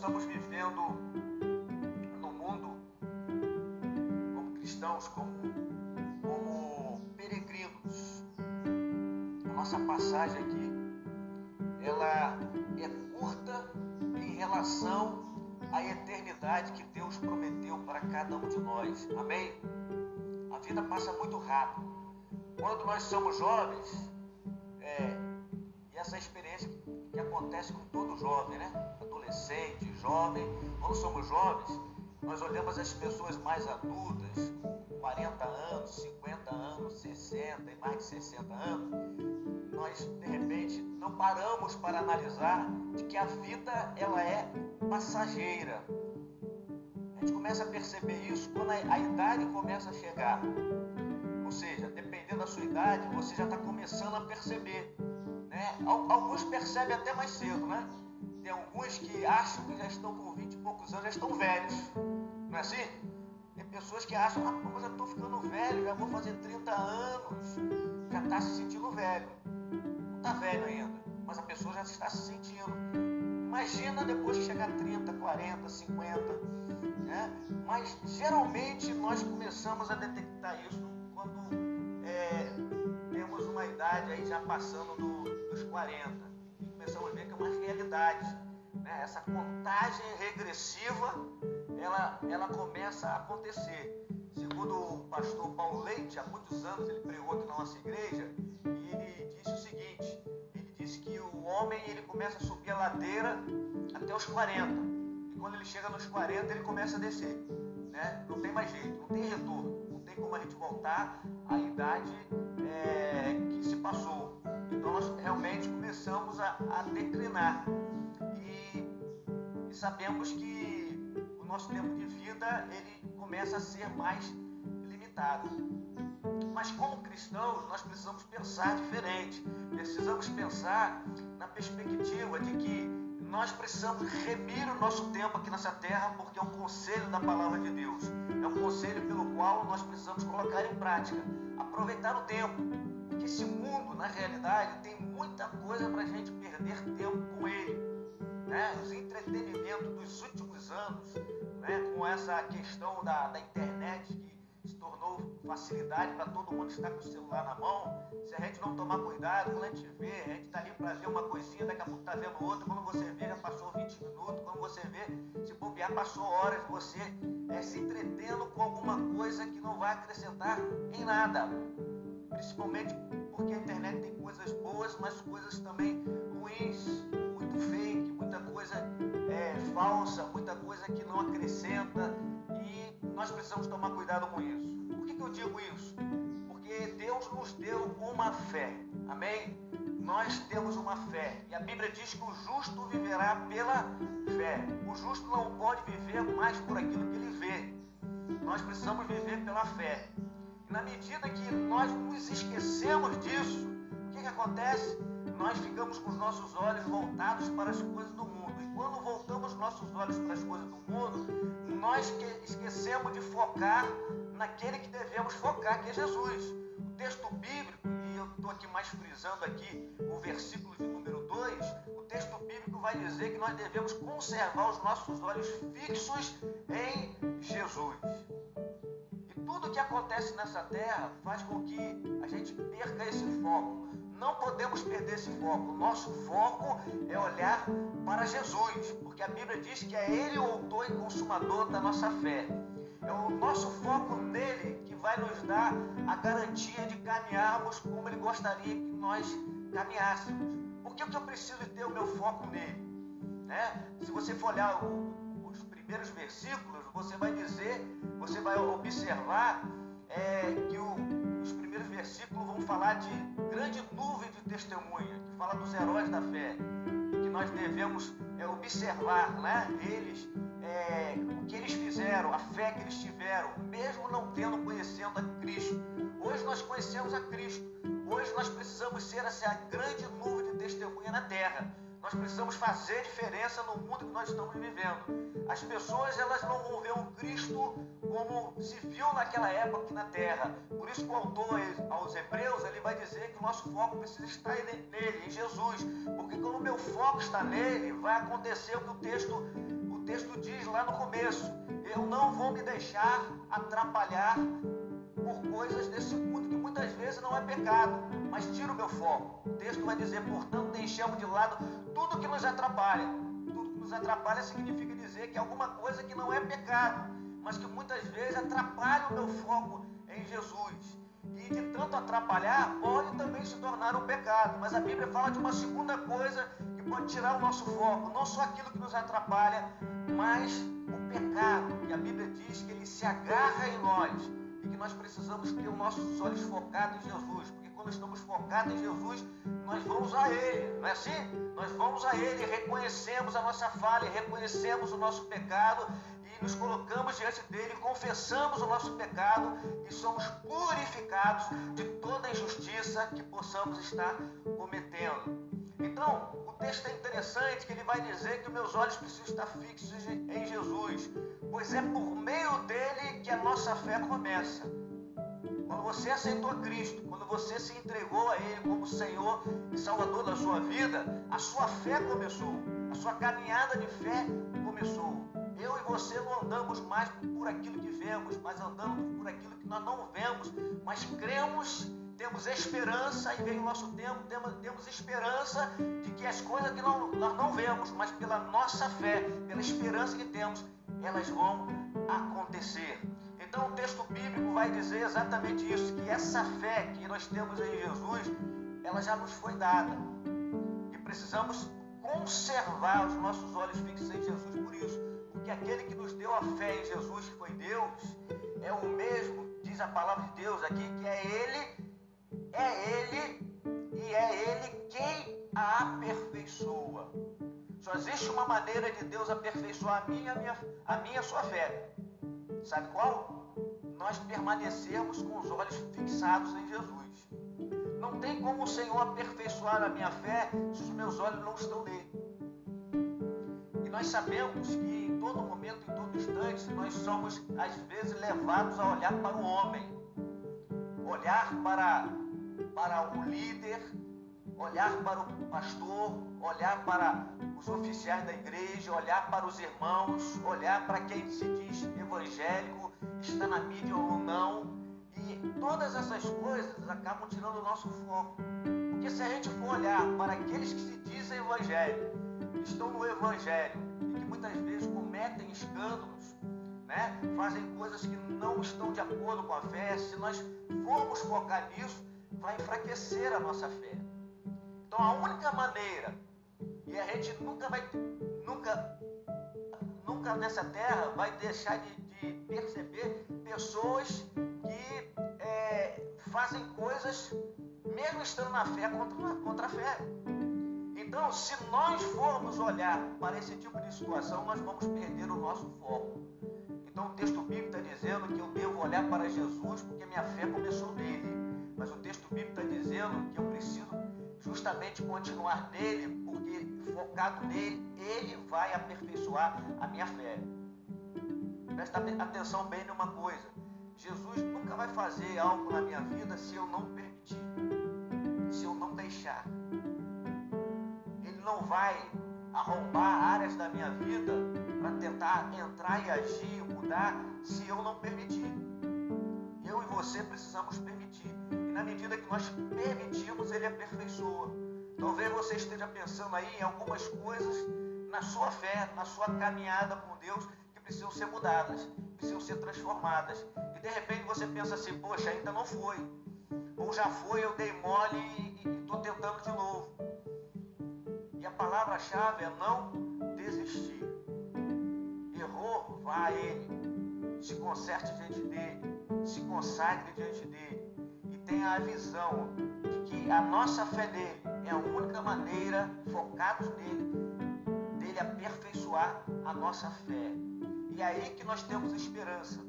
estamos vivendo no mundo como cristãos, como, como peregrinos. A nossa passagem aqui, ela é curta em relação à eternidade que Deus prometeu para cada um de nós. Amém? A vida passa muito rápido. Quando nós somos jovens, é, e essa experiência que acontece com todo jovem, né? Adolescente, jovem. Quando somos jovens, nós olhamos as pessoas mais adultas, 40 anos, 50 anos, 60 e mais de 60 anos. Nós, de repente, não paramos para analisar de que a vida ela é passageira. A gente começa a perceber isso quando a, a idade começa a chegar. Ou seja, dependendo da sua idade, você já está começando a perceber né? Alguns percebem até mais cedo, né? Tem alguns que acham que já estão com 20 e poucos anos, já estão velhos. Não é assim? Tem pessoas que acham, ah, mas eu estou ficando velho, já vou fazer 30 anos, já está se sentindo velho. Não está velho ainda, mas a pessoa já está se sentindo. Imagina depois que chegar a 30, 40, 50. Né? Mas geralmente nós começamos a detectar isso quando é, temos uma idade aí já passando do, 40. E começamos a ver que é uma realidade. Né? Essa contagem regressiva, ela, ela começa a acontecer. Segundo o pastor Paulo Leite, há muitos anos ele pregou aqui na nossa igreja, e ele disse o seguinte, ele disse que o homem ele começa a subir a ladeira até os 40. E quando ele chega nos 40, ele começa a descer. Né? Não tem mais jeito, não tem retorno. Não tem como a gente voltar à idade é, que se passou. Então nós realmente começamos a, a declinar. E, e, sabemos que o nosso tempo de vida ele começa a ser mais limitado. Mas como cristãos, nós precisamos pensar diferente. Precisamos pensar na perspectiva de que nós precisamos remir o nosso tempo aqui nessa terra, porque é um conselho da palavra de Deus. É um conselho pelo qual nós precisamos colocar em prática. Aproveitar o tempo que esse mundo, na realidade, tem muita coisa para a gente perder tempo com ele. Né? Os entretenimentos dos últimos anos, né? com essa questão da, da internet que se tornou facilidade para todo mundo estar com o celular na mão. Se a gente não tomar cuidado, quando a gente vê, a gente está ali para ver uma coisinha, daqui a pouco está vendo outra. Quando você vê, já passou 20 minutos. Quando você vê, se bobear, passou horas. Você é, se entretendo com alguma coisa que não vai acrescentar em nada principalmente porque a internet tem coisas boas, mas coisas também ruins, muito fake, muita coisa é, falsa, muita coisa que não acrescenta e nós precisamos tomar cuidado com isso. Por que, que eu digo isso? Porque Deus nos deu uma fé, amém? Nós temos uma fé e a Bíblia diz que o justo viverá pela fé. O justo não pode viver mais por aquilo que ele vê. Nós precisamos viver pela fé na medida que nós nos esquecemos disso, o que, que acontece? Nós ficamos com os nossos olhos voltados para as coisas do mundo. E quando voltamos nossos olhos para as coisas do mundo, nós esquecemos de focar naquele que devemos focar, que é Jesus. O texto bíblico, e eu estou aqui mais frisando aqui o versículo de número 2, o texto bíblico vai dizer que nós devemos conservar os nossos olhos fixos em Jesus tudo que acontece nessa terra faz com que a gente perca esse foco. Não podemos perder esse foco. Nosso foco é olhar para Jesus, porque a Bíblia diz que é Ele o autor e consumador da nossa fé. É o nosso foco nele que vai nos dar a garantia de caminharmos como Ele gostaria que nós caminhássemos. Por que, que eu preciso ter o meu foco nele? Né? Se você for olhar o, primeiros versículos, você vai dizer, você vai observar é, que o, os primeiros versículos vão falar de grande nuvem de testemunha, que fala dos heróis da fé, que nós devemos é, observar né, eles, é, o que eles fizeram, a fé que eles tiveram, mesmo não tendo conhecendo a Cristo. Hoje nós conhecemos a Cristo. Hoje nós precisamos ser essa grande nuvem de testemunha na terra. Nós precisamos fazer diferença no mundo que nós estamos vivendo. As pessoas elas não vão ver o Cristo como se viu naquela época aqui na Terra. Por isso que o autor aos Hebreus ele vai dizer que o nosso foco precisa estar nele, em Jesus, porque quando o meu foco está nele, vai acontecer o que o texto o texto diz lá no começo. Eu não vou me deixar atrapalhar por coisas desse mundo que muitas vezes não é pecado, mas tira o meu foco. O texto vai dizer, portanto, deixamos de lado tudo que nos atrapalha. Tudo que nos atrapalha significa dizer que é alguma coisa que não é pecado, mas que muitas vezes atrapalha o meu foco em Jesus. E de tanto atrapalhar, pode também se tornar um pecado. Mas a Bíblia fala de uma segunda coisa que pode tirar o nosso foco, não só aquilo que nos atrapalha, mas o pecado. E a Bíblia diz que ele se agarra em nós e que nós precisamos ter os nossos olhos focados em Jesus, porque quando estamos focados em Jesus, nós vamos a Ele, não é assim? Nós vamos a Ele, reconhecemos a nossa falha, reconhecemos o nosso pecado e nos colocamos diante dele, confessamos o nosso pecado e somos purificados de toda injustiça que possamos estar cometendo. Então, o texto é interessante que ele vai dizer que meus olhos precisam estar fixos em Jesus, pois é por meio dele que a nossa fé começa. Quando você aceitou Cristo, quando você se entregou a Ele como Senhor e Salvador da sua vida, a sua fé começou, a sua caminhada de fé começou. Eu e você não andamos mais por aquilo que vemos, mas andamos por aquilo que nós não vemos, mas cremos temos esperança e vem o nosso tempo, temos, temos esperança de que as coisas que não, nós não vemos, mas pela nossa fé, pela esperança que temos, elas vão acontecer. Então o texto bíblico vai dizer exatamente isso, que essa fé que nós temos em Jesus, ela já nos foi dada. E precisamos conservar os nossos olhos fixos em Jesus por isso. Porque aquele que nos deu a fé em Jesus, que foi Deus, é o mesmo, diz a palavra de Deus aqui, que é Ele é Ele e é Ele quem a aperfeiçoa. Só existe uma maneira de Deus aperfeiçoar a minha, a minha, a minha sua fé. Sabe qual? Nós permanecermos com os olhos fixados em Jesus. Não tem como o Senhor aperfeiçoar a minha fé se os meus olhos não estão nele. E nós sabemos que em todo momento, em todo instante, nós somos às vezes levados a olhar para o homem, olhar para para o líder, olhar para o pastor, olhar para os oficiais da igreja, olhar para os irmãos, olhar para quem se diz evangélico, está na mídia ou não. E todas essas coisas acabam tirando o nosso foco. Porque se a gente for olhar para aqueles que se dizem evangélicos, estão no evangelho e que muitas vezes cometem escândalos, né? fazem coisas que não estão de acordo com a fé, se nós formos focar nisso, vai enfraquecer a nossa fé. Então a única maneira, e a gente nunca vai, nunca, nunca nessa terra vai deixar de, de perceber pessoas que é, fazem coisas, mesmo estando na fé, contra, contra a fé. Então, se nós formos olhar para esse tipo de situação, nós vamos perder o nosso foco. Então, o texto bíblico está dizendo que eu devo olhar para Jesus porque minha fé começou nele. Mas o texto bíblico está dizendo que eu preciso justamente continuar nele, porque focado nele, ele vai aperfeiçoar a minha fé. Presta atenção bem numa coisa: Jesus nunca vai fazer algo na minha vida se eu não permitir, se eu não deixar. Ele não vai arrombar áreas da minha vida para tentar entrar e agir mudar se eu não permitir. Eu e você precisamos permitir na medida que nós permitimos, Ele aperfeiçoa. Talvez você esteja pensando aí em algumas coisas na sua fé, na sua caminhada com Deus, que precisam ser mudadas, precisam ser transformadas. E de repente você pensa assim: poxa, ainda não foi. Ou já foi, eu dei mole e estou tentando de novo. E a palavra-chave é não desistir. Errou, vá a Ele. Se conserte diante dele. Se consagre diante dele tenha a visão de que a nossa fé nele é a única maneira, focados nele, dele aperfeiçoar a nossa fé. E é aí que nós temos esperança.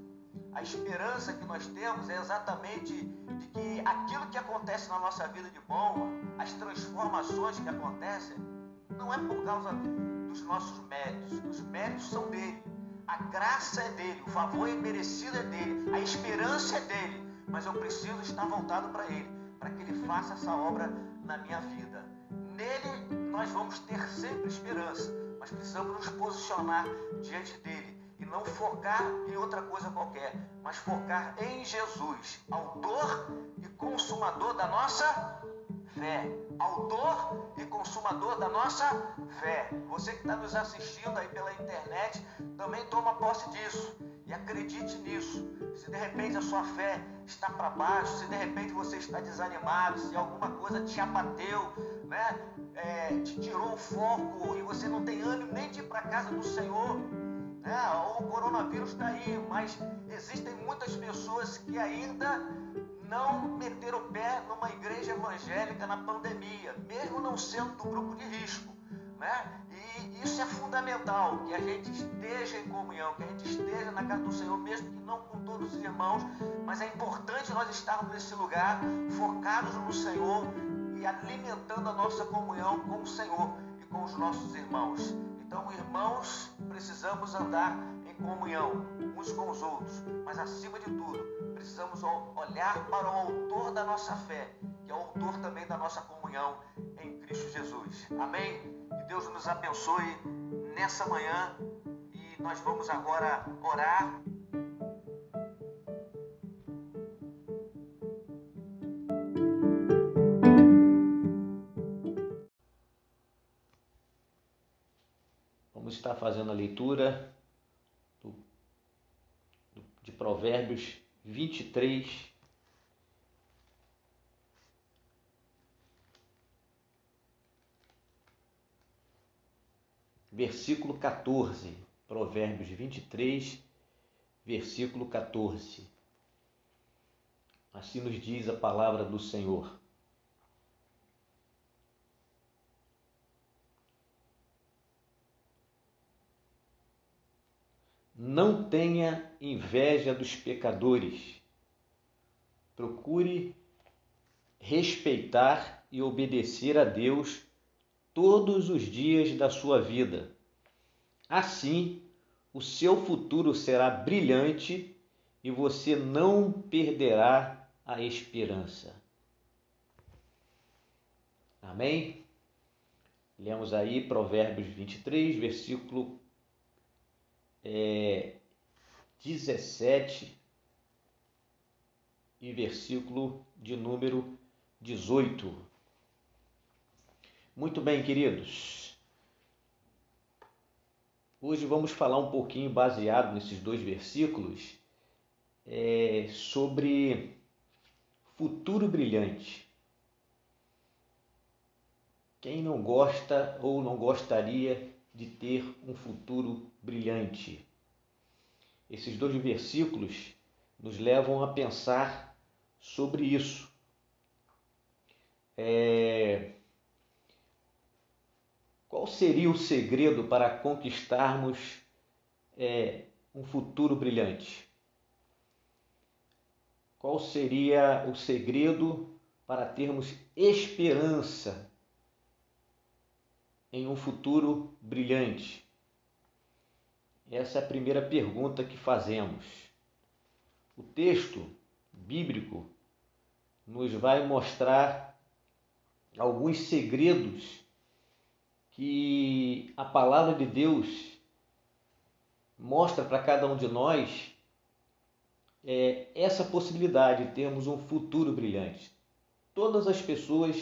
A esperança que nós temos é exatamente de que aquilo que acontece na nossa vida de bom, as transformações que acontecem, não é por causa dos nossos méritos. Os méritos são dele. A graça é dele, o favor imerecido é dele, a esperança é dele. Mas eu preciso estar voltado para ele, para que ele faça essa obra na minha vida. Nele nós vamos ter sempre esperança, mas precisamos nos posicionar diante dele e não focar em outra coisa qualquer, mas focar em Jesus, autor e consumador da nossa fé. Autor e consumador da nossa fé. Você que está nos assistindo aí pela internet, também toma posse disso e acredite nisso. Se de repente a sua fé está para baixo, se de repente você está desanimado, se alguma coisa te abateu, né? É, te tirou o foco e você não tem ânimo nem de ir para casa do Senhor, né? o coronavírus está aí, mas existem muitas pessoas que ainda não meteram o pé numa igreja evangélica na pandemia, mesmo não sendo do grupo de risco. Né? E isso é fundamental, que a gente esteja em comunhão, que a gente esteja na casa do Senhor, mesmo que não com todos os irmãos, mas é importante nós estarmos nesse lugar, focados no Senhor e alimentando a nossa comunhão com o Senhor e com os nossos irmãos. Então, irmãos, precisamos andar em comunhão uns com os outros, mas acima de tudo, precisamos olhar para o autor da nossa fé, que é o autor também da nossa comunhão em Cristo Jesus. Amém? Que Deus nos abençoe nessa manhã e nós vamos agora orar está fazendo a leitura de Provérbios 23. Versículo 14, Provérbios 23, versículo 14. Assim nos diz a palavra do Senhor. Não tenha inveja dos pecadores. Procure respeitar e obedecer a Deus todos os dias da sua vida. Assim, o seu futuro será brilhante e você não perderá a esperança. Amém? Lemos aí Provérbios 23, versículo é, 17 e versículo de número 18. Muito bem, queridos. Hoje vamos falar um pouquinho, baseado nesses dois versículos, é, sobre futuro brilhante. Quem não gosta ou não gostaria de ter um futuro brilhante. Esses dois versículos nos levam a pensar sobre isso. É... Qual seria o segredo para conquistarmos é, um futuro brilhante? Qual seria o segredo para termos esperança em um futuro brilhante? Essa é a primeira pergunta que fazemos. O texto bíblico nos vai mostrar alguns segredos que a palavra de Deus mostra para cada um de nós é, essa possibilidade de termos um futuro brilhante. Todas as pessoas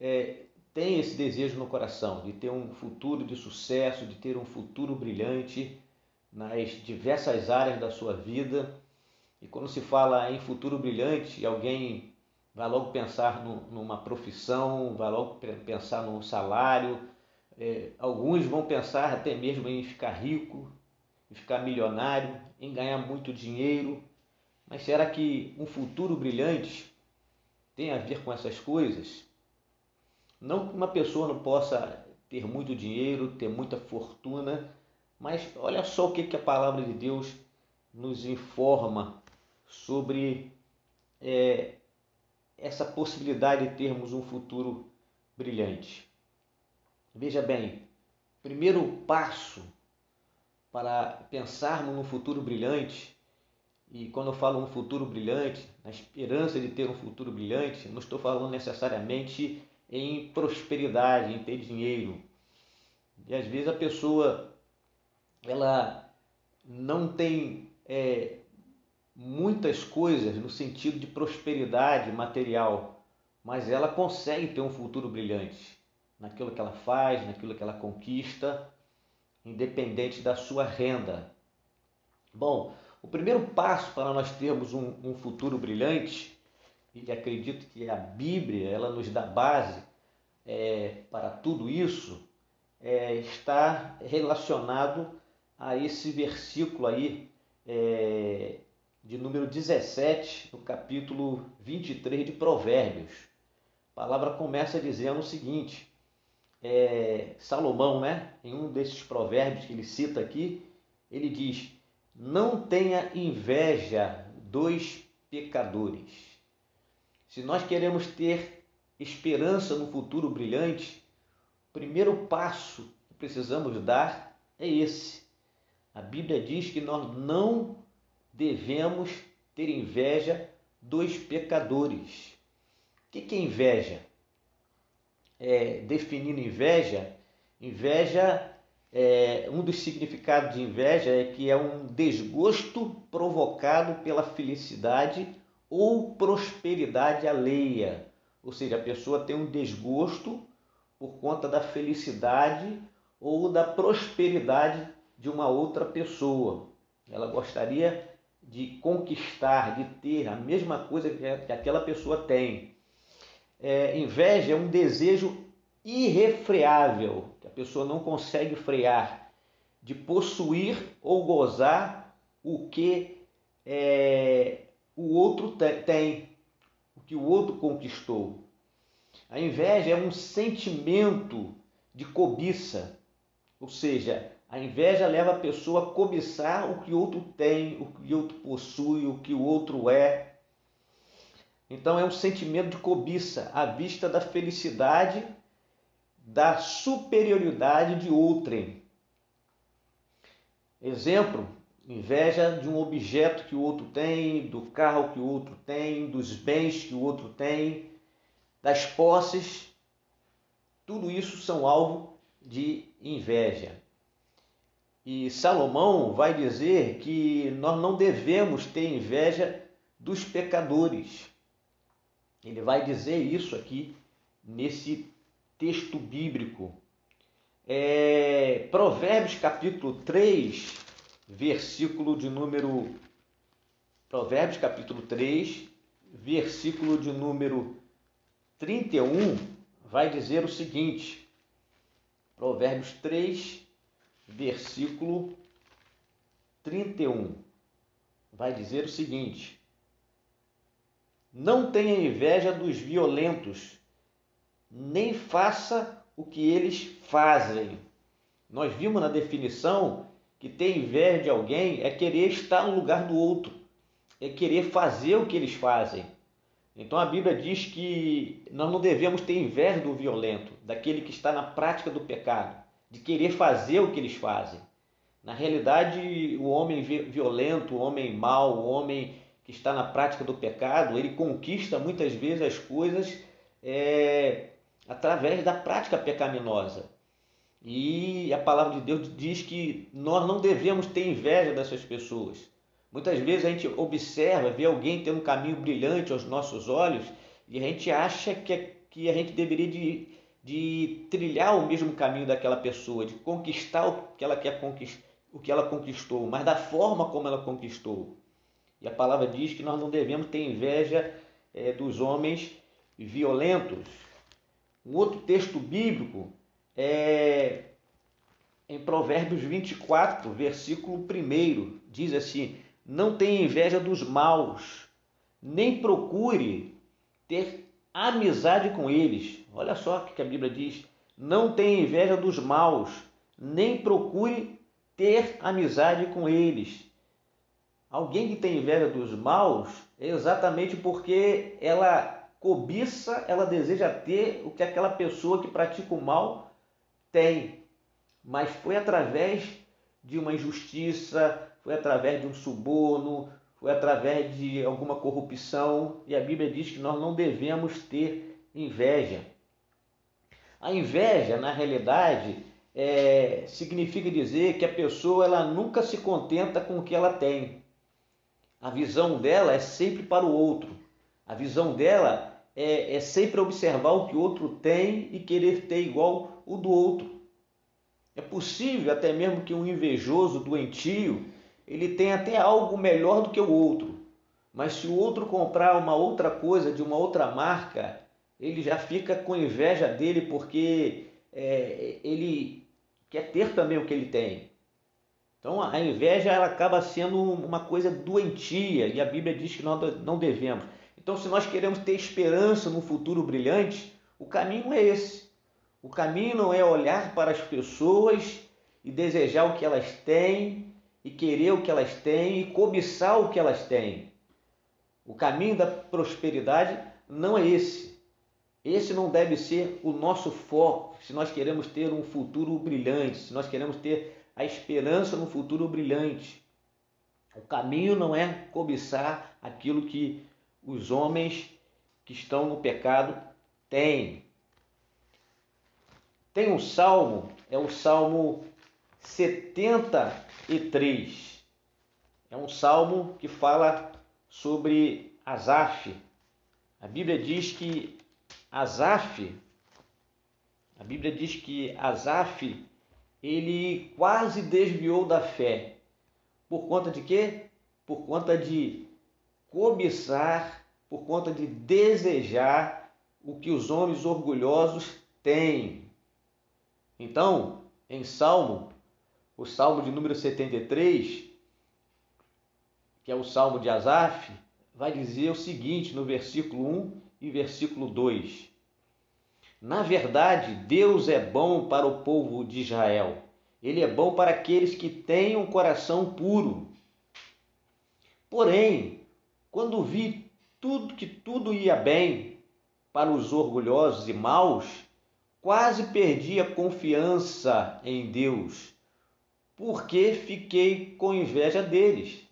é, tem esse desejo no coração de ter um futuro de sucesso, de ter um futuro brilhante nas diversas áreas da sua vida. E quando se fala em futuro brilhante, alguém vai logo pensar no, numa profissão, vai logo pensar num salário. É, alguns vão pensar até mesmo em ficar rico, em ficar milionário, em ganhar muito dinheiro. Mas será que um futuro brilhante tem a ver com essas coisas? Não que uma pessoa não possa ter muito dinheiro, ter muita fortuna, mas olha só o que, que a palavra de Deus nos informa sobre é, essa possibilidade de termos um futuro brilhante. Veja bem, primeiro passo para pensarmos num futuro brilhante, e quando eu falo um futuro brilhante, na esperança de ter um futuro brilhante, não estou falando necessariamente em prosperidade, em ter dinheiro. E às vezes a pessoa ela não tem é, muitas coisas no sentido de prosperidade material, mas ela consegue ter um futuro brilhante naquilo que ela faz, naquilo que ela conquista, independente da sua renda. Bom, o primeiro passo para nós termos um, um futuro brilhante, e acredito que a Bíblia ela nos dá base é, para tudo isso, é, está relacionado a esse versículo aí é, de número 17, no capítulo 23 de Provérbios. A palavra começa dizendo o seguinte: é, Salomão, né, em um desses provérbios que ele cita aqui, ele diz: Não tenha inveja dos pecadores. Se nós queremos ter esperança no futuro brilhante, o primeiro passo que precisamos dar é esse. A Bíblia diz que nós não devemos ter inveja dos pecadores. O que é inveja? é, definindo inveja, inveja, é, um dos significados de inveja é que é um desgosto provocado pela felicidade ou prosperidade alheia. Ou seja, a pessoa tem um desgosto por conta da felicidade ou da prosperidade de uma outra pessoa. Ela gostaria de conquistar, de ter a mesma coisa que aquela pessoa tem é, inveja é um desejo irrefreável, que a pessoa não consegue frear, de possuir ou gozar o que é, o outro tem, o que o outro conquistou. A inveja é um sentimento de cobiça, ou seja, a inveja leva a pessoa a cobiçar o que o outro tem, o que o outro possui, o que o outro é. Então é um sentimento de cobiça à vista da felicidade, da superioridade de outrem. Exemplo, inveja de um objeto que o outro tem, do carro que o outro tem, dos bens que o outro tem, das posses. Tudo isso são alvo de inveja. E Salomão vai dizer que nós não devemos ter inveja dos pecadores. Ele vai dizer isso aqui nesse texto bíblico. É, Provérbios capítulo 3, versículo de número. Provérbios capítulo 3, versículo de número 31, vai dizer o seguinte. Provérbios 3, versículo 31, vai dizer o seguinte: não tenha inveja dos violentos, nem faça o que eles fazem. Nós vimos na definição que ter inveja de alguém é querer estar no lugar do outro, é querer fazer o que eles fazem. Então a Bíblia diz que nós não devemos ter inveja do violento, daquele que está na prática do pecado, de querer fazer o que eles fazem. Na realidade, o homem violento, o homem mau, o homem que está na prática do pecado, ele conquista muitas vezes as coisas é, através da prática pecaminosa. E a palavra de Deus diz que nós não devemos ter inveja dessas pessoas. Muitas vezes a gente observa, vê alguém ter um caminho brilhante aos nossos olhos e a gente acha que, que a gente deveria de, de trilhar o mesmo caminho daquela pessoa, de conquistar o que ela quer conquistar, o que ela conquistou, mas da forma como ela conquistou. E a palavra diz que nós não devemos ter inveja é, dos homens violentos. Um outro texto bíblico é em Provérbios 24, versículo 1, diz assim: Não tenha inveja dos maus, nem procure ter amizade com eles. Olha só o que a Bíblia diz: Não tenha inveja dos maus, nem procure ter amizade com eles. Alguém que tem inveja dos maus é exatamente porque ela cobiça, ela deseja ter o que aquela pessoa que pratica o mal Tem, mas foi através de uma injustiça, foi através de um suborno, foi através de alguma corrupção, e a Bíblia diz que nós não devemos ter inveja. A inveja, na realidade, é, significa dizer que a pessoa ela nunca se contenta com o que ela tem. A visão dela é sempre para o outro. A visão dela é, é sempre observar o que o outro tem e querer ter igual o do outro. É possível até mesmo que um invejoso, doentio, ele tenha até algo melhor do que o outro. Mas se o outro comprar uma outra coisa de uma outra marca, ele já fica com inveja dele porque é, ele quer ter também o que ele tem. Então a inveja ela acaba sendo uma coisa doentia e a Bíblia diz que nós não devemos. Então, se nós queremos ter esperança no futuro brilhante, o caminho é esse. O caminho não é olhar para as pessoas e desejar o que elas têm, e querer o que elas têm, e cobiçar o que elas têm. O caminho da prosperidade não é esse. Esse não deve ser o nosso foco se nós queremos ter um futuro brilhante, se nós queremos ter a esperança no futuro brilhante. O caminho não é cobiçar aquilo que os homens que estão no pecado têm. Tem um salmo, é o salmo 73. É um salmo que fala sobre Asaf. A Bíblia diz que Asaf, a Bíblia diz que Asaf, ele quase desviou da fé. Por conta de quê? Por conta de cobiçar, por conta de desejar o que os homens orgulhosos têm. Então, em Salmo, o Salmo de número 73, que é o Salmo de Asaf, vai dizer o seguinte no versículo 1 e versículo 2. Na verdade, Deus é bom para o povo de Israel. Ele é bom para aqueles que têm um coração puro. Porém, quando vi tudo que tudo ia bem para os orgulhosos e maus, quase perdi a confiança em Deus, porque fiquei com inveja deles.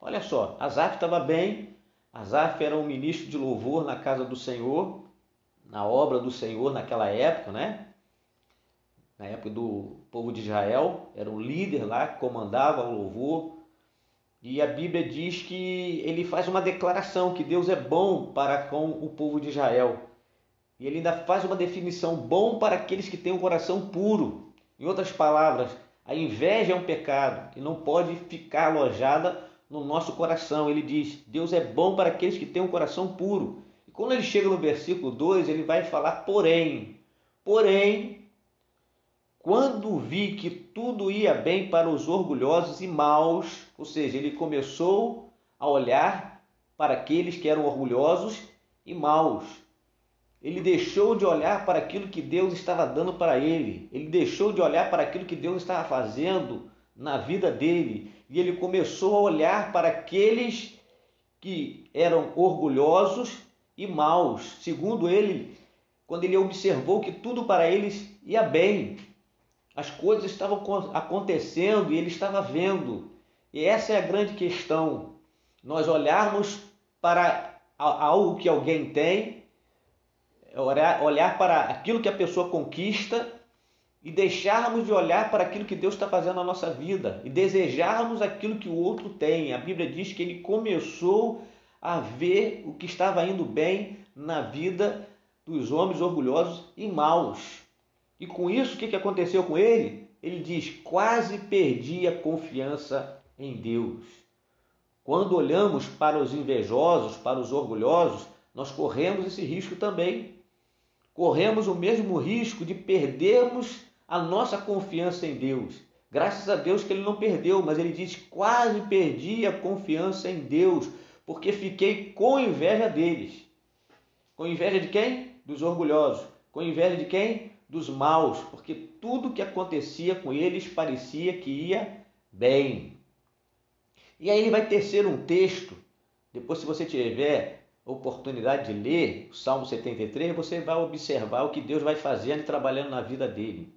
Olha só, Asaf estava bem, Asaf era um ministro de louvor na casa do Senhor, na obra do Senhor naquela época, né? Na época do povo de Israel, era um líder lá que comandava o louvor, e a Bíblia diz que ele faz uma declaração que Deus é bom para com o povo de Israel. E ele ainda faz uma definição bom para aqueles que têm um coração puro. Em outras palavras, a inveja é um pecado e não pode ficar alojada no nosso coração. Ele diz: Deus é bom para aqueles que têm um coração puro. E quando ele chega no versículo 2, ele vai falar porém. Porém, quando vi que tudo ia bem para os orgulhosos e maus, ou seja, ele começou a olhar para aqueles que eram orgulhosos e maus. Ele deixou de olhar para aquilo que Deus estava dando para ele. Ele deixou de olhar para aquilo que Deus estava fazendo na vida dele. E ele começou a olhar para aqueles que eram orgulhosos e maus. Segundo ele, quando ele observou que tudo para eles ia bem, as coisas estavam acontecendo e ele estava vendo. E essa é a grande questão. Nós olharmos para algo que alguém tem, olhar para aquilo que a pessoa conquista e deixarmos de olhar para aquilo que Deus está fazendo na nossa vida e desejarmos aquilo que o outro tem. A Bíblia diz que ele começou a ver o que estava indo bem na vida dos homens orgulhosos e maus. E com isso, o que aconteceu com ele? Ele diz: quase perdi a confiança em Deus. Quando olhamos para os invejosos, para os orgulhosos, nós corremos esse risco também. Corremos o mesmo risco de perdermos a nossa confiança em Deus. Graças a Deus que ele não perdeu, mas ele diz: quase perdi a confiança em Deus, porque fiquei com inveja deles. Com inveja de quem? Dos orgulhosos. Com inveja de quem? dos maus, porque tudo que acontecia com eles parecia que ia bem. E aí ele vai tecer um texto, depois se você tiver oportunidade de ler o Salmo 73, você vai observar o que Deus vai fazendo e trabalhando na vida dele.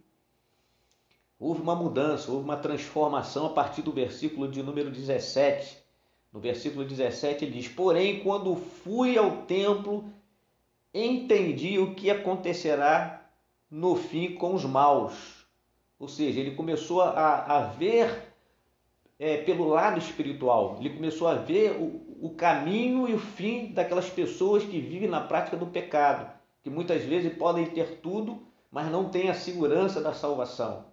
Houve uma mudança, houve uma transformação a partir do versículo de número 17. No versículo 17 ele diz: Porém, quando fui ao templo, entendi o que acontecerá no fim com os maus. Ou seja, ele começou a, a ver é, pelo lado espiritual, ele começou a ver o, o caminho e o fim daquelas pessoas que vivem na prática do pecado, que muitas vezes podem ter tudo, mas não têm a segurança da salvação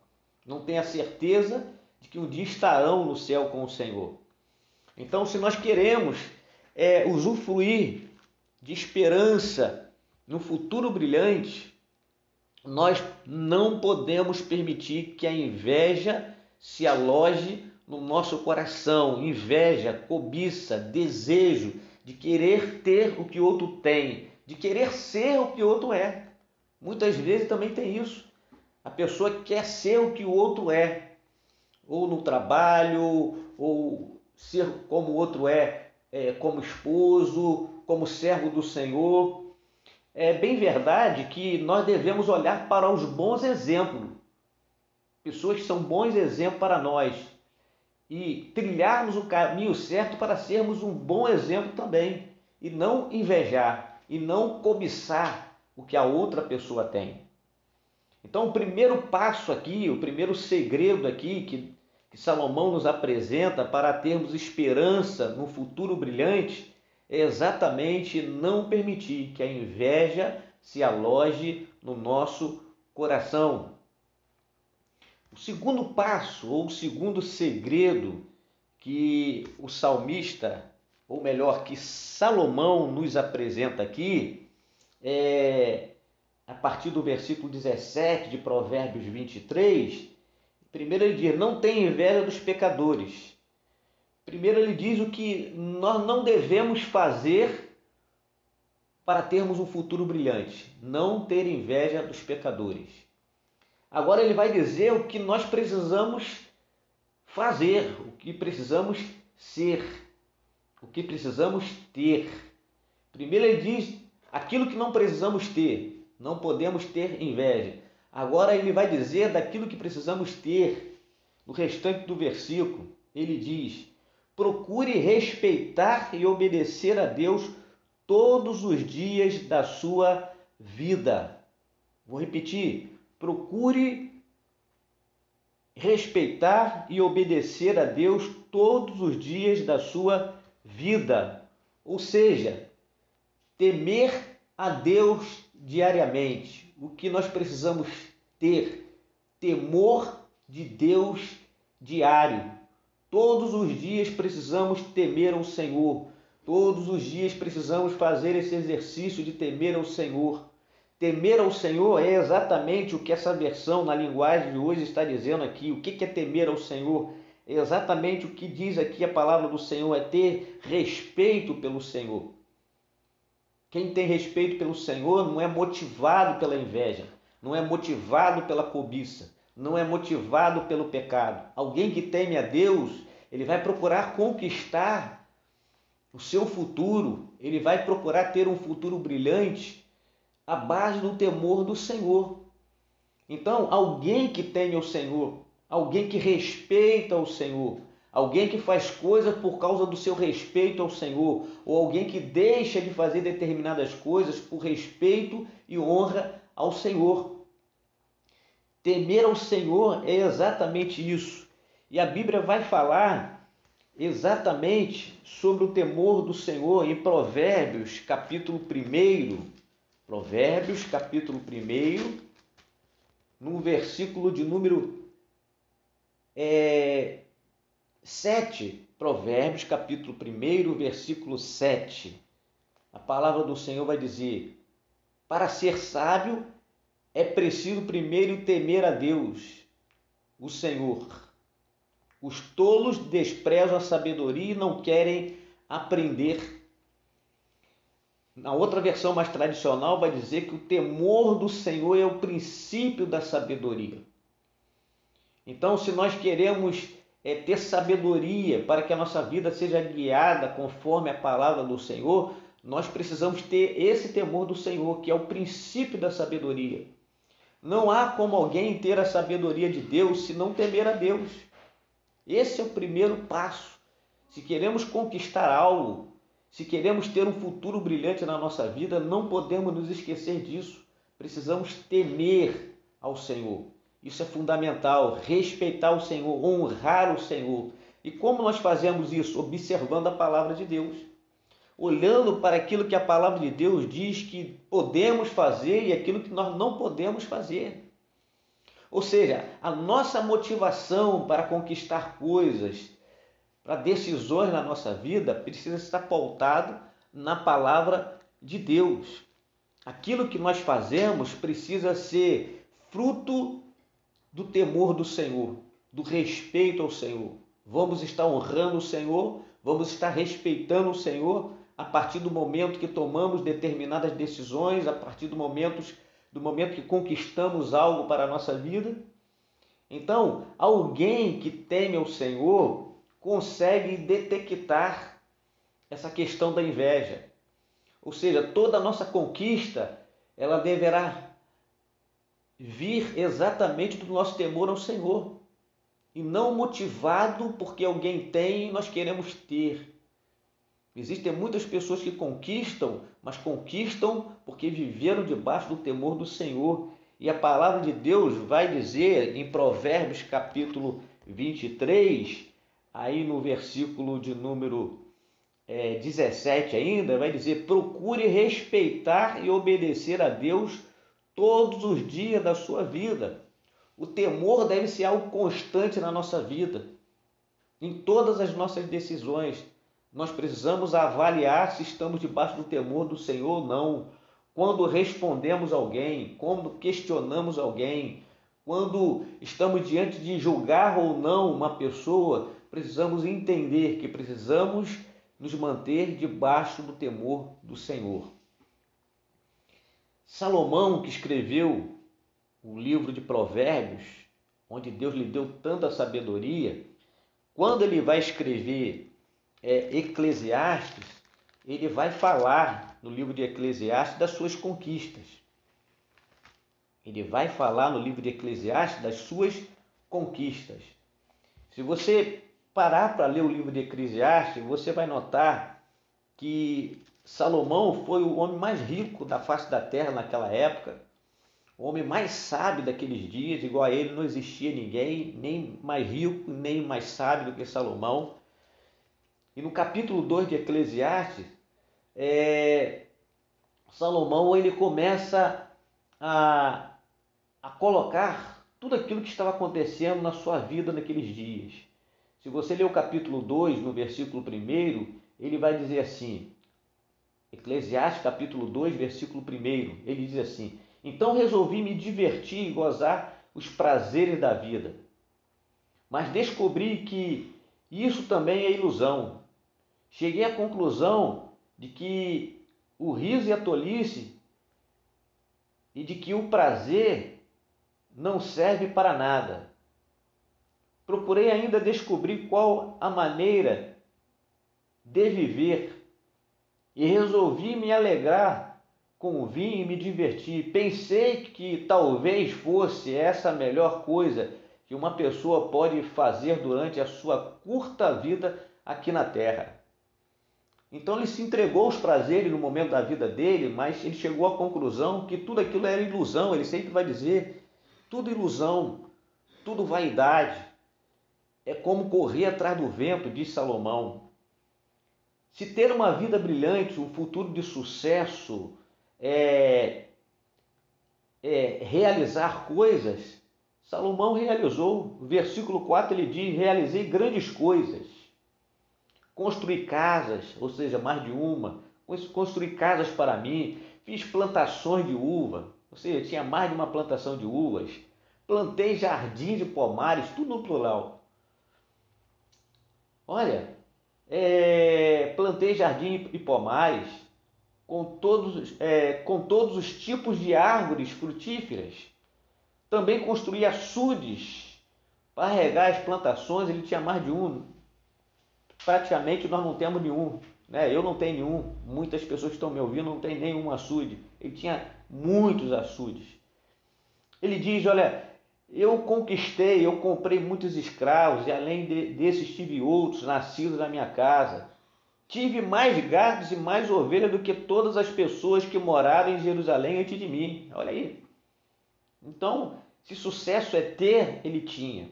não têm a certeza de que um dia estarão no céu com o Senhor. Então, se nós queremos é, usufruir de esperança no futuro brilhante, nós não podemos permitir que a inveja se aloje no nosso coração. Inveja, cobiça, desejo de querer ter o que outro tem, de querer ser o que outro é. Muitas vezes também tem isso. A pessoa quer ser o que o outro é, ou no trabalho, ou ser como o outro é, é como esposo, como servo do Senhor. É bem verdade que nós devemos olhar para os bons exemplos, pessoas que são bons exemplos para nós, e trilharmos o caminho certo para sermos um bom exemplo também, e não invejar, e não cobiçar o que a outra pessoa tem. Então, o primeiro passo aqui, o primeiro segredo aqui que, que Salomão nos apresenta para termos esperança no futuro brilhante é exatamente não permitir que a inveja se aloje no nosso coração. O segundo passo, ou o segundo segredo que o salmista, ou melhor, que Salomão nos apresenta aqui, é a partir do versículo 17 de Provérbios 23, primeiro ele diz: Não tem inveja dos pecadores. Primeiro ele diz o que nós não devemos fazer para termos um futuro brilhante: não ter inveja dos pecadores. Agora ele vai dizer o que nós precisamos fazer, o que precisamos ser, o que precisamos ter. Primeiro ele diz aquilo que não precisamos ter, não podemos ter inveja. Agora ele vai dizer daquilo que precisamos ter. No restante do versículo, ele diz: procure respeitar e obedecer a Deus todos os dias da sua vida. Vou repetir: procure respeitar e obedecer a Deus todos os dias da sua vida. Ou seja, temer a Deus diariamente. O que nós precisamos ter? Temor de Deus diário. Todos os dias precisamos temer ao Senhor. Todos os dias precisamos fazer esse exercício de temer ao Senhor. Temer ao Senhor é exatamente o que essa versão na linguagem de hoje está dizendo aqui. O que é temer ao Senhor? É exatamente o que diz aqui a palavra do Senhor, é ter respeito pelo Senhor. Quem tem respeito pelo Senhor não é motivado pela inveja, não é motivado pela cobiça, não é motivado pelo pecado. Alguém que teme a Deus, ele vai procurar conquistar o seu futuro, ele vai procurar ter um futuro brilhante à base do temor do Senhor. Então, alguém que teme o Senhor, alguém que respeita o Senhor, alguém que faz coisas por causa do seu respeito ao Senhor, ou alguém que deixa de fazer determinadas coisas por respeito e honra ao Senhor. Temer ao Senhor é exatamente isso. E a Bíblia vai falar exatamente sobre o temor do Senhor em Provérbios, capítulo 1. Provérbios, capítulo 1, no versículo de número é, 7, Provérbios, capítulo 1, versículo 7. A palavra do Senhor vai dizer: Para ser sábio é preciso primeiro temer a Deus, o Senhor. Os tolos desprezam a sabedoria e não querem aprender. Na outra versão mais tradicional, vai dizer que o temor do Senhor é o princípio da sabedoria. Então, se nós queremos é ter sabedoria para que a nossa vida seja guiada conforme a palavra do Senhor, nós precisamos ter esse temor do Senhor, que é o princípio da sabedoria. Não há como alguém ter a sabedoria de Deus se não temer a Deus. Esse é o primeiro passo. Se queremos conquistar algo, se queremos ter um futuro brilhante na nossa vida, não podemos nos esquecer disso. Precisamos temer ao Senhor. Isso é fundamental. Respeitar o Senhor, honrar o Senhor. E como nós fazemos isso? Observando a palavra de Deus. Olhando para aquilo que a palavra de Deus diz que podemos fazer e aquilo que nós não podemos fazer. Ou seja, a nossa motivação para conquistar coisas, para decisões na nossa vida, precisa estar pautado na palavra de Deus. Aquilo que nós fazemos precisa ser fruto do temor do Senhor, do respeito ao Senhor. Vamos estar honrando o Senhor, vamos estar respeitando o Senhor a partir do momento que tomamos determinadas decisões, a partir do momento do momento que conquistamos algo para a nossa vida. Então, alguém que teme ao Senhor consegue detectar essa questão da inveja. Ou seja, toda a nossa conquista, ela deverá vir exatamente do nosso temor ao Senhor. E não motivado porque alguém tem e nós queremos ter. Existem muitas pessoas que conquistam, mas conquistam porque viveram debaixo do temor do Senhor. E a palavra de Deus vai dizer em Provérbios capítulo 23, aí no versículo de número é, 17 ainda, vai dizer: procure respeitar e obedecer a Deus todos os dias da sua vida. O temor deve ser algo constante na nossa vida, em todas as nossas decisões nós precisamos avaliar se estamos debaixo do temor do Senhor ou não. Quando respondemos alguém, quando questionamos alguém, quando estamos diante de julgar ou não uma pessoa, precisamos entender que precisamos nos manter debaixo do temor do Senhor. Salomão, que escreveu o livro de Provérbios, onde Deus lhe deu tanta sabedoria, quando ele vai escrever é, Eclesiastes, ele vai falar no livro de Eclesiastes das suas conquistas. Ele vai falar no livro de Eclesiastes das suas conquistas. Se você parar para ler o livro de Eclesiastes, você vai notar que Salomão foi o homem mais rico da face da terra naquela época, o homem mais sábio daqueles dias, igual a ele não existia ninguém, nem mais rico, nem mais sábio do que Salomão. E no capítulo 2 de Eclesiastes, é, Salomão ele começa a, a colocar tudo aquilo que estava acontecendo na sua vida naqueles dias. Se você ler o capítulo 2, no versículo 1, ele vai dizer assim, Eclesiastes capítulo 2, versículo 1, ele diz assim, Então resolvi me divertir e gozar os prazeres da vida, mas descobri que isso também é ilusão cheguei à conclusão de que o riso e a tolice e de que o prazer não serve para nada. Procurei ainda descobrir qual a maneira de viver e resolvi me alegrar com o vinho e me divertir. Pensei que talvez fosse essa a melhor coisa que uma pessoa pode fazer durante a sua curta vida aqui na terra. Então ele se entregou aos prazeres no momento da vida dele, mas ele chegou à conclusão que tudo aquilo era ilusão. Ele sempre vai dizer: tudo ilusão, tudo vaidade. É como correr atrás do vento, diz Salomão. Se ter uma vida brilhante, um futuro de sucesso, é, é realizar coisas, Salomão realizou. O versículo 4 ele diz: Realizei grandes coisas construir casas, ou seja, mais de uma, construir casas para mim, fiz plantações de uva, ou seja, tinha mais de uma plantação de uvas, plantei jardins de pomares, tudo no plural. Olha, é, plantei jardim e pomares com todos, é, com todos os tipos de árvores frutíferas. Também construí açudes para regar as plantações, ele tinha mais de um, praticamente nós não temos nenhum. Né? Eu não tenho nenhum, muitas pessoas que estão me ouvindo não têm nenhum açude. Ele tinha muitos açudes. Ele diz: Olha, eu conquistei, eu comprei muitos escravos, e além de, desses tive outros nascidos na minha casa. Tive mais gados e mais ovelhas do que todas as pessoas que moraram em Jerusalém antes de mim. Olha aí. Então, se sucesso é ter, ele tinha.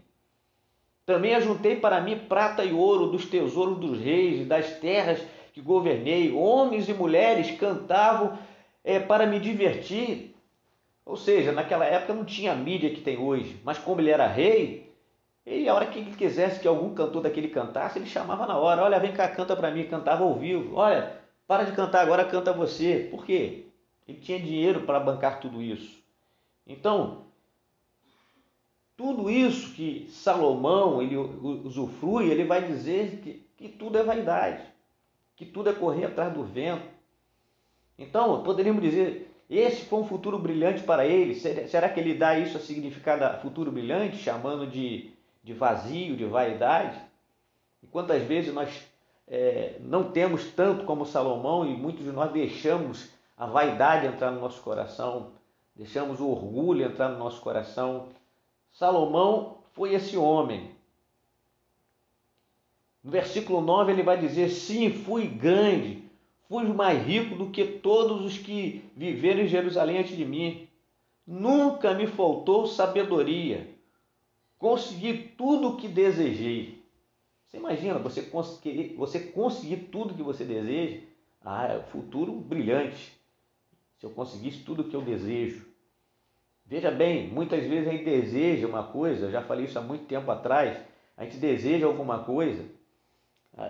Também ajuntei para mim prata e ouro dos tesouros dos reis e das terras que governei. Homens e mulheres cantavam é, para me divertir. Ou seja, naquela época não tinha a mídia que tem hoje, mas como ele era rei, ele, a hora que ele quisesse que algum cantor daquele cantasse, ele chamava na hora: Olha, vem cá, canta para mim. Cantava ao vivo: Olha, para de cantar agora, canta você. Por quê? Ele tinha dinheiro para bancar tudo isso. Então, tudo isso que Salomão ele usufrui, ele vai dizer que, que tudo é vaidade, que tudo é correr atrás do vento. Então, poderíamos dizer, esse foi um futuro brilhante para ele. Será que ele dá isso a significado futuro brilhante, chamando de, de vazio, de vaidade? E quantas vezes nós é, não temos tanto como Salomão e muitos de nós deixamos a vaidade entrar no nosso coração, deixamos o orgulho entrar no nosso coração, Salomão foi esse homem. No versículo 9 ele vai dizer: Sim, fui grande, fui mais rico do que todos os que viveram em Jerusalém antes de mim. Nunca me faltou sabedoria. Consegui tudo o que desejei. Você imagina você conseguir, você conseguir tudo que você deseja? Ah, é um futuro brilhante. Se eu conseguisse tudo o que eu desejo. Veja bem, muitas vezes a gente deseja uma coisa, eu já falei isso há muito tempo atrás, a gente deseja alguma coisa,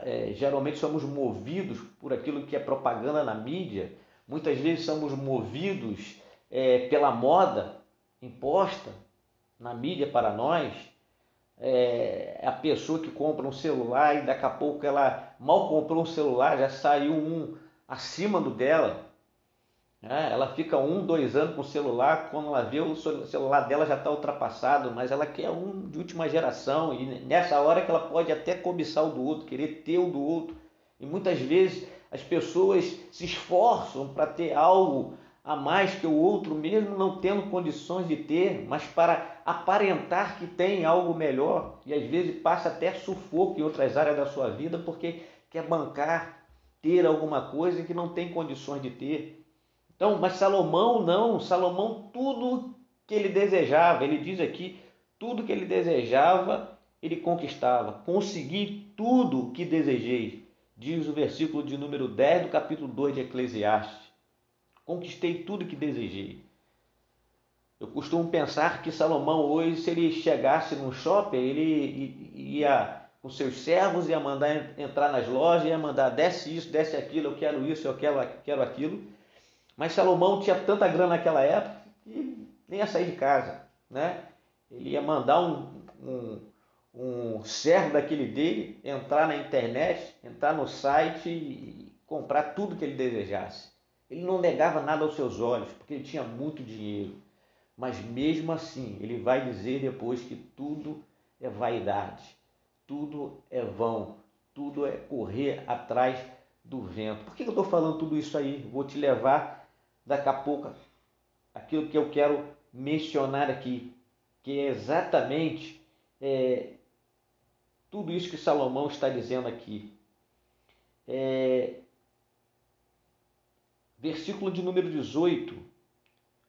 é, geralmente somos movidos por aquilo que é propaganda na mídia, muitas vezes somos movidos é, pela moda imposta na mídia para nós. É, a pessoa que compra um celular e daqui a pouco ela mal comprou um celular, já saiu um acima do dela é, ela fica um, dois anos com o celular, quando ela vê o celular dela já está ultrapassado, mas ela quer um de última geração e nessa hora que ela pode até cobiçar o do outro, querer ter o do outro. E muitas vezes as pessoas se esforçam para ter algo a mais que o outro, mesmo não tendo condições de ter, mas para aparentar que tem algo melhor e às vezes passa até sufoco em outras áreas da sua vida porque quer bancar, ter alguma coisa que não tem condições de ter. Então, mas Salomão não, Salomão tudo que ele desejava, ele diz aqui, tudo que ele desejava, ele conquistava. Consegui tudo que desejei, diz o versículo de número 10 do capítulo 2 de Eclesiastes. Conquistei tudo que desejei. Eu costumo pensar que Salomão hoje, se ele chegasse num shopping, ele ia com seus servos, ia mandar entrar nas lojas, ia mandar desce isso, desce aquilo, eu quero isso, eu quero, quero aquilo mas Salomão tinha tanta grana naquela época que nem ia sair de casa. Né? Ele ia mandar um, um, um servo daquele dele entrar na internet, entrar no site e comprar tudo que ele desejasse. Ele não negava nada aos seus olhos, porque ele tinha muito dinheiro. Mas mesmo assim, ele vai dizer depois que tudo é vaidade, tudo é vão, tudo é correr atrás do vento. Por que eu estou falando tudo isso aí? Vou te levar daqui a pouco aquilo que eu quero mencionar aqui, que é exatamente é, tudo isso que Salomão está dizendo aqui. É, versículo de número 18,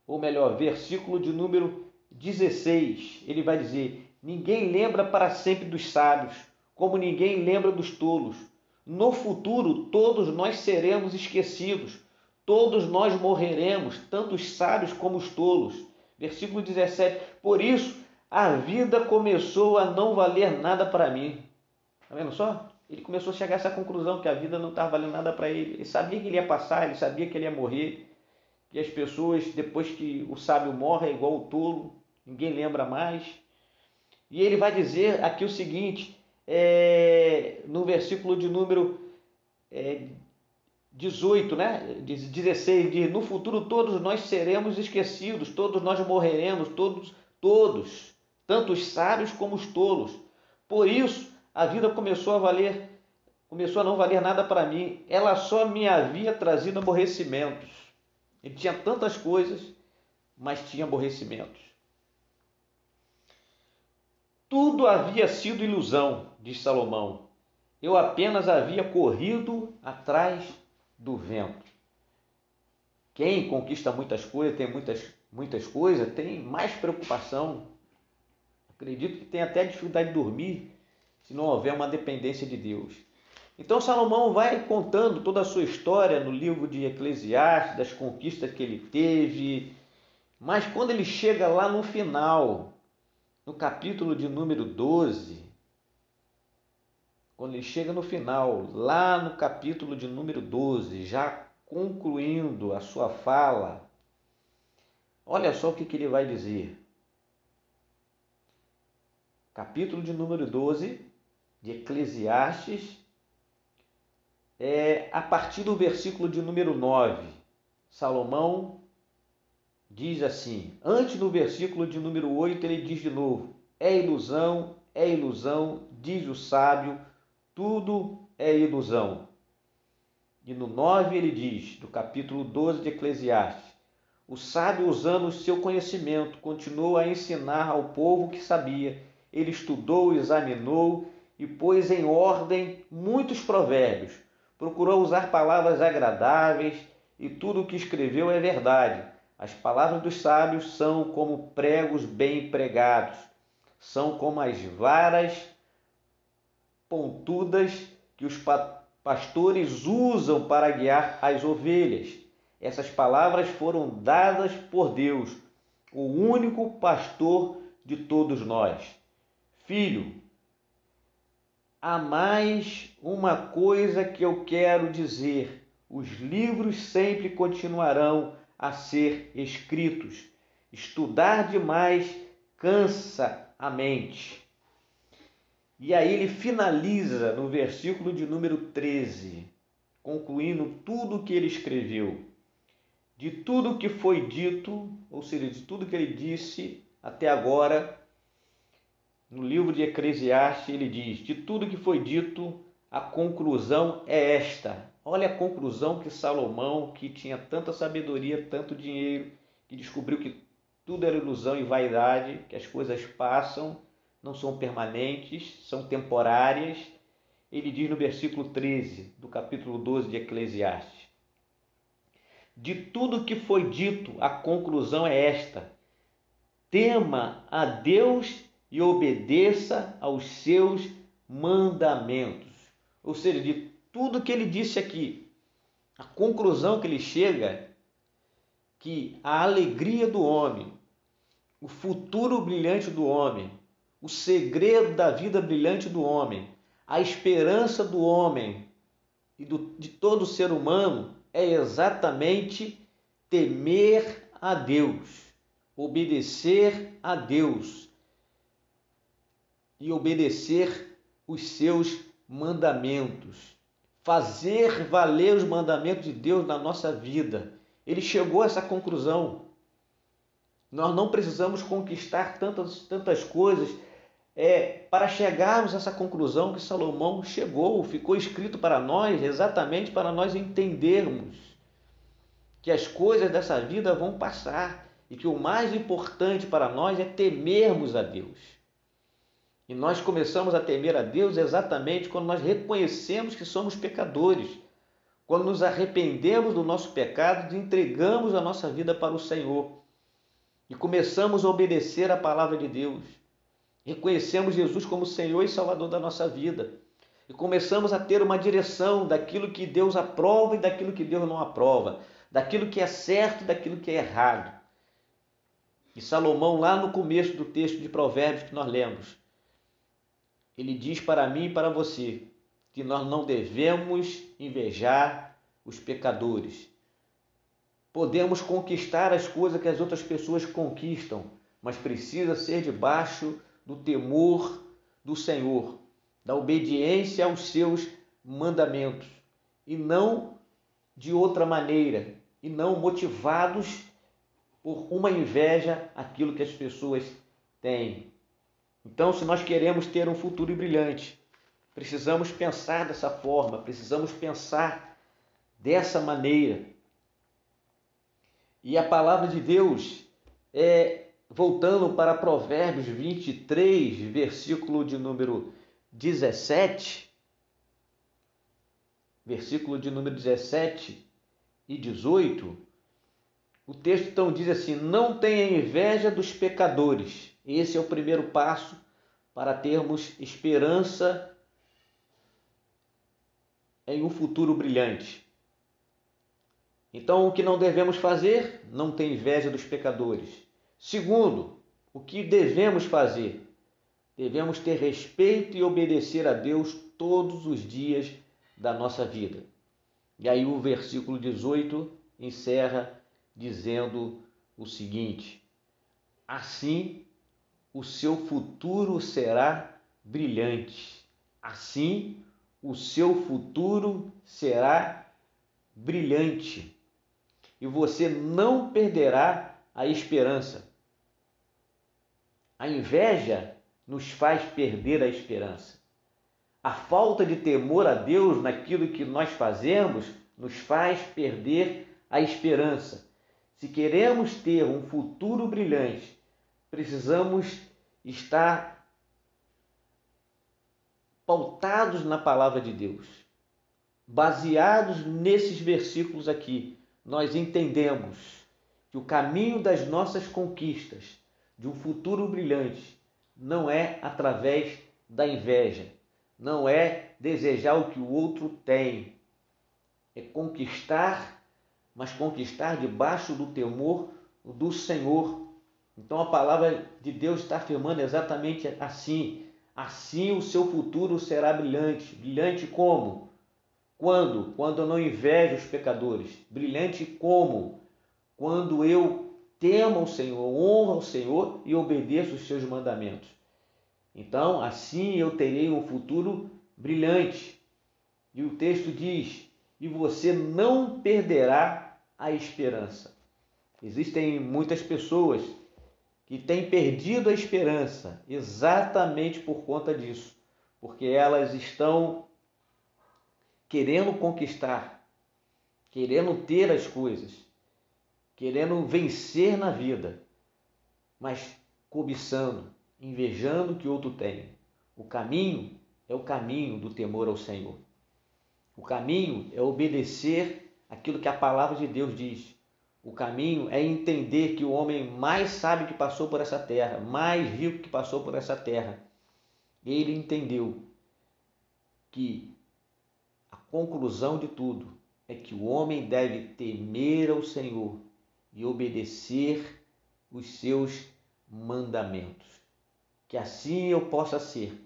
ou melhor, versículo de número 16, ele vai dizer: Ninguém lembra para sempre dos sábios, como ninguém lembra dos tolos. No futuro, todos nós seremos esquecidos Todos nós morreremos, tanto os sábios como os tolos. Versículo 17: Por isso a vida começou a não valer nada para mim. Está vendo só? Ele começou a chegar a essa conclusão que a vida não estava valendo nada para ele. Ele sabia que ele ia passar, ele sabia que ele ia morrer. E as pessoas, depois que o sábio morre, é igual o tolo, ninguém lembra mais. E ele vai dizer aqui o seguinte, é, no versículo de número é, 18, né? 16 diz: No futuro todos nós seremos esquecidos, todos nós morreremos, todos, todos, tanto os sábios como os tolos. Por isso a vida começou a valer, começou a não valer nada para mim. Ela só me havia trazido aborrecimentos. Ele tinha tantas coisas, mas tinha aborrecimentos. Tudo havia sido ilusão, diz Salomão. Eu apenas havia corrido atrás do vento. Quem conquista muitas coisas, tem muitas, muitas coisas, tem mais preocupação. Acredito que tem até dificuldade de dormir se não houver uma dependência de Deus. Então Salomão vai contando toda a sua história no livro de Eclesiastes, das conquistas que ele teve, mas quando ele chega lá no final, no capítulo de número 12, quando ele chega no final, lá no capítulo de número 12, já concluindo a sua fala, olha só o que, que ele vai dizer. Capítulo de número 12 de Eclesiastes, é, a partir do versículo de número 9, Salomão diz assim: antes do versículo de número 8, ele diz de novo: é ilusão, é ilusão, diz o sábio, tudo é ilusão. E no 9 ele diz, do capítulo 12 de Eclesiastes: o sábio, usando o seu conhecimento, continuou a ensinar ao povo que sabia. Ele estudou, examinou e pôs em ordem muitos provérbios procurou usar palavras agradáveis e tudo o que escreveu é verdade. As palavras dos sábios são como pregos bem pregados, são como as varas pontudas que os pastores usam para guiar as ovelhas. Essas palavras foram dadas por Deus, o único pastor de todos nós. Filho, há mais uma coisa que eu quero dizer: os livros sempre continuarão a ser escritos. Estudar demais cansa a mente. E aí ele finaliza no versículo de número 13, concluindo tudo o que ele escreveu. De tudo que foi dito, ou seja, de tudo que ele disse até agora, no livro de Eclesiastes, ele diz: De tudo que foi dito, a conclusão é esta. Olha a conclusão que Salomão, que tinha tanta sabedoria, tanto dinheiro, que descobriu que tudo era ilusão e vaidade, que as coisas passam, não são permanentes, são temporárias. Ele diz no versículo 13 do capítulo 12 de Eclesiastes: De tudo que foi dito, a conclusão é esta: tema a Deus e obedeça aos seus mandamentos. Ou seja, de tudo que ele disse aqui, a conclusão que ele chega que a alegria do homem, o futuro brilhante do homem, o segredo da vida brilhante do homem, a esperança do homem e do, de todo ser humano é exatamente temer a Deus, obedecer a Deus, e obedecer os seus mandamentos, fazer valer os mandamentos de Deus na nossa vida. Ele chegou a essa conclusão. Nós não precisamos conquistar tantas, tantas coisas é, para chegarmos a essa conclusão que Salomão chegou, ficou escrito para nós, exatamente para nós entendermos que as coisas dessa vida vão passar e que o mais importante para nós é temermos a Deus. E nós começamos a temer a Deus exatamente quando nós reconhecemos que somos pecadores, quando nos arrependemos do nosso pecado e entregamos a nossa vida para o Senhor e começamos a obedecer a palavra de Deus. Reconhecemos Jesus como Senhor e Salvador da nossa vida e começamos a ter uma direção daquilo que Deus aprova e daquilo que Deus não aprova, daquilo que é certo e daquilo que é errado. E Salomão, lá no começo do texto de Provérbios que nós lemos, ele diz para mim e para você que nós não devemos invejar os pecadores. Podemos conquistar as coisas que as outras pessoas conquistam, mas precisa ser debaixo do temor do Senhor, da obediência aos seus mandamentos e não de outra maneira, e não motivados por uma inveja aquilo que as pessoas têm. Então, se nós queremos ter um futuro brilhante, precisamos pensar dessa forma, precisamos pensar dessa maneira. E a palavra de Deus é, voltando para Provérbios 23, versículo de número 17, versículo de número 17 e 18, o texto então diz assim: Não tenha inveja dos pecadores. Esse é o primeiro passo para termos esperança em um futuro brilhante. Então, o que não devemos fazer? Não ter inveja dos pecadores. Segundo, o que devemos fazer? Devemos ter respeito e obedecer a Deus todos os dias da nossa vida. E aí o versículo 18 encerra dizendo o seguinte: Assim o seu futuro será brilhante. Assim o seu futuro será brilhante. E você não perderá a esperança. A inveja nos faz perder a esperança. A falta de temor a Deus naquilo que nós fazemos nos faz perder a esperança. Se queremos ter um futuro brilhante, precisamos estar pautados na palavra de Deus. Baseados nesses versículos aqui, nós entendemos que o caminho das nossas conquistas, de um futuro brilhante, não é através da inveja, não é desejar o que o outro tem, é conquistar, mas conquistar debaixo do temor do Senhor. Então a palavra de Deus está afirmando exatamente assim. Assim o seu futuro será brilhante. Brilhante como? Quando? Quando eu não invejo os pecadores. Brilhante como? Quando eu temo o Senhor, honro o Senhor e obedeço os seus mandamentos. Então, assim eu terei um futuro brilhante. E o texto diz: e você não perderá a esperança. Existem muitas pessoas que têm perdido a esperança exatamente por conta disso, porque elas estão querendo conquistar, querendo ter as coisas, querendo vencer na vida, mas cobiçando, invejando o que outro tem. O caminho é o caminho do temor ao Senhor. O caminho é obedecer aquilo que a palavra de Deus diz. O caminho é entender que o homem mais sábio que passou por essa terra, mais rico que passou por essa terra, ele entendeu que a conclusão de tudo é que o homem deve temer ao Senhor e obedecer os seus mandamentos que assim eu possa ser,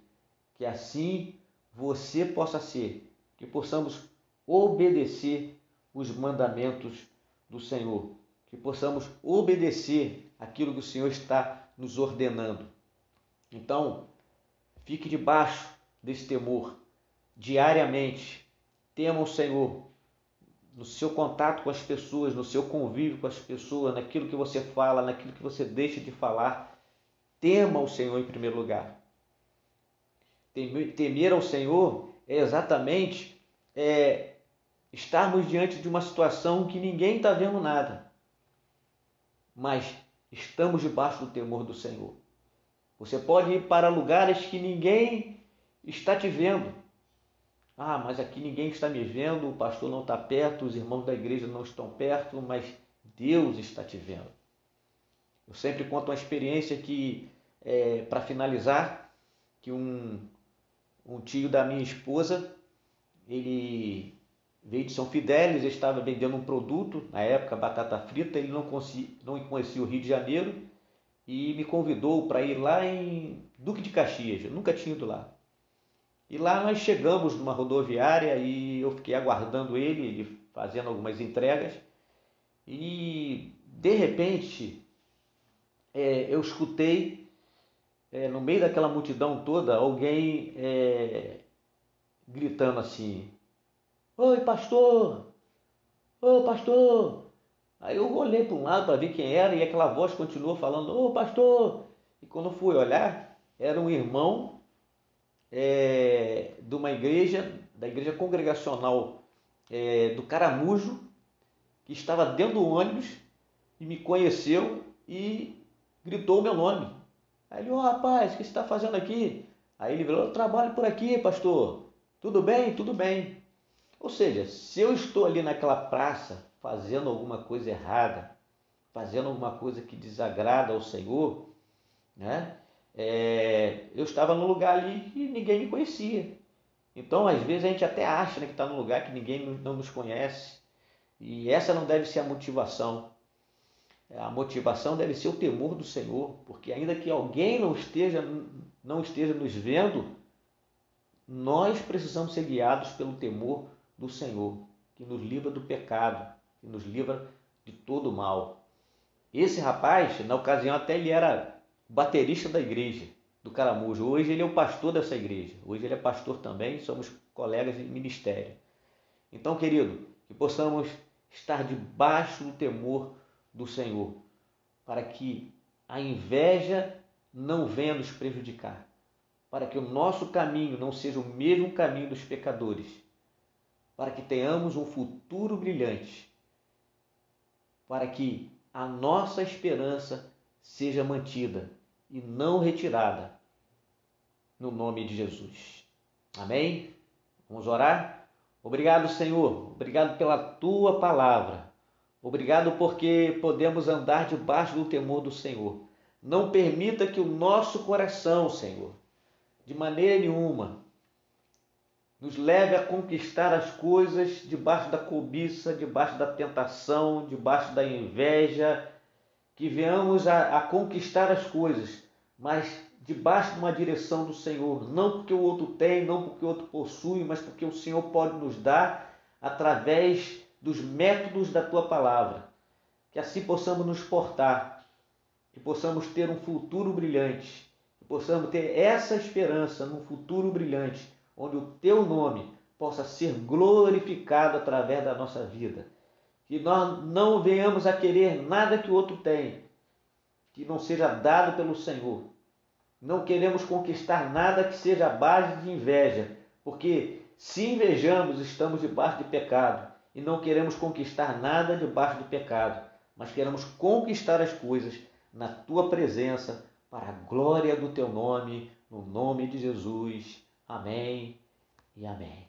que assim você possa ser, que possamos obedecer os mandamentos do Senhor, que possamos obedecer aquilo que o Senhor está nos ordenando. Então, fique debaixo desse temor diariamente. Tema o Senhor no seu contato com as pessoas, no seu convívio com as pessoas, naquilo que você fala, naquilo que você deixa de falar tema o Senhor em primeiro lugar. Temer ao Senhor é exatamente é, estarmos diante de uma situação que ninguém está vendo nada, mas estamos debaixo do temor do Senhor. Você pode ir para lugares que ninguém está te vendo. Ah, mas aqui ninguém está me vendo, o pastor não está perto, os irmãos da igreja não estão perto, mas Deus está te vendo. Eu sempre conto uma experiência que, é, para finalizar, que um, um tio da minha esposa, ele veio de São Fidélis, estava vendendo um produto, na época batata frita, ele não, conhecia, não conhecia o Rio de Janeiro e me convidou para ir lá em Duque de Caxias, eu nunca tinha ido lá. E lá nós chegamos numa rodoviária e eu fiquei aguardando ele, ele fazendo algumas entregas. E de repente é, eu escutei é, no meio daquela multidão toda alguém é, gritando assim: Oi, pastor! Ô, pastor! Aí eu olhei para um lado para ver quem era e aquela voz continuou falando: Ô, pastor! E quando fui olhar, era um irmão é, de uma igreja, da igreja congregacional é, do Caramujo, que estava dentro do ônibus e me conheceu e gritou o meu nome. Aí ele, ô oh, rapaz, o que você está fazendo aqui? Aí ele falou, eu trabalho por aqui, pastor. Tudo bem? Tudo bem. Ou seja, se eu estou ali naquela praça fazendo alguma coisa errada, fazendo alguma coisa que desagrada ao Senhor, né? É, eu estava no lugar ali e ninguém me conhecia. Então, às vezes, a gente até acha né, que está num lugar que ninguém não nos conhece. E essa não deve ser a motivação. A motivação deve ser o temor do Senhor, porque ainda que alguém não esteja, não esteja nos vendo, nós precisamos ser guiados pelo temor do Senhor, que nos livra do pecado, que nos livra de todo mal. Esse rapaz, na ocasião, até ele era baterista da igreja do Caramujo. Hoje ele é o pastor dessa igreja. Hoje ele é pastor também, somos colegas de ministério. Então, querido, que possamos estar debaixo do temor do Senhor, para que a inveja não venha nos prejudicar, para que o nosso caminho não seja o mesmo caminho dos pecadores, para que tenhamos um futuro brilhante, para que a nossa esperança seja mantida e não retirada, no nome de Jesus. Amém? Vamos orar? Obrigado, Senhor. Obrigado pela tua palavra. Obrigado porque podemos andar debaixo do temor do Senhor. Não permita que o nosso coração, Senhor, de maneira nenhuma, nos leve a conquistar as coisas debaixo da cobiça, debaixo da tentação, debaixo da inveja, que venhamos a, a conquistar as coisas, mas debaixo de uma direção do Senhor, não porque o outro tem, não porque o outro possui, mas porque o Senhor pode nos dar através dos métodos da tua palavra. Que assim possamos nos portar, que possamos ter um futuro brilhante, que possamos ter essa esperança num futuro brilhante, onde o teu nome possa ser glorificado através da nossa vida que nós não venhamos a querer nada que o outro tem, que não seja dado pelo Senhor. Não queremos conquistar nada que seja a base de inveja, porque se invejamos, estamos debaixo de pecado e não queremos conquistar nada debaixo do pecado, mas queremos conquistar as coisas na tua presença, para a glória do teu nome, no nome de Jesus. Amém e amém.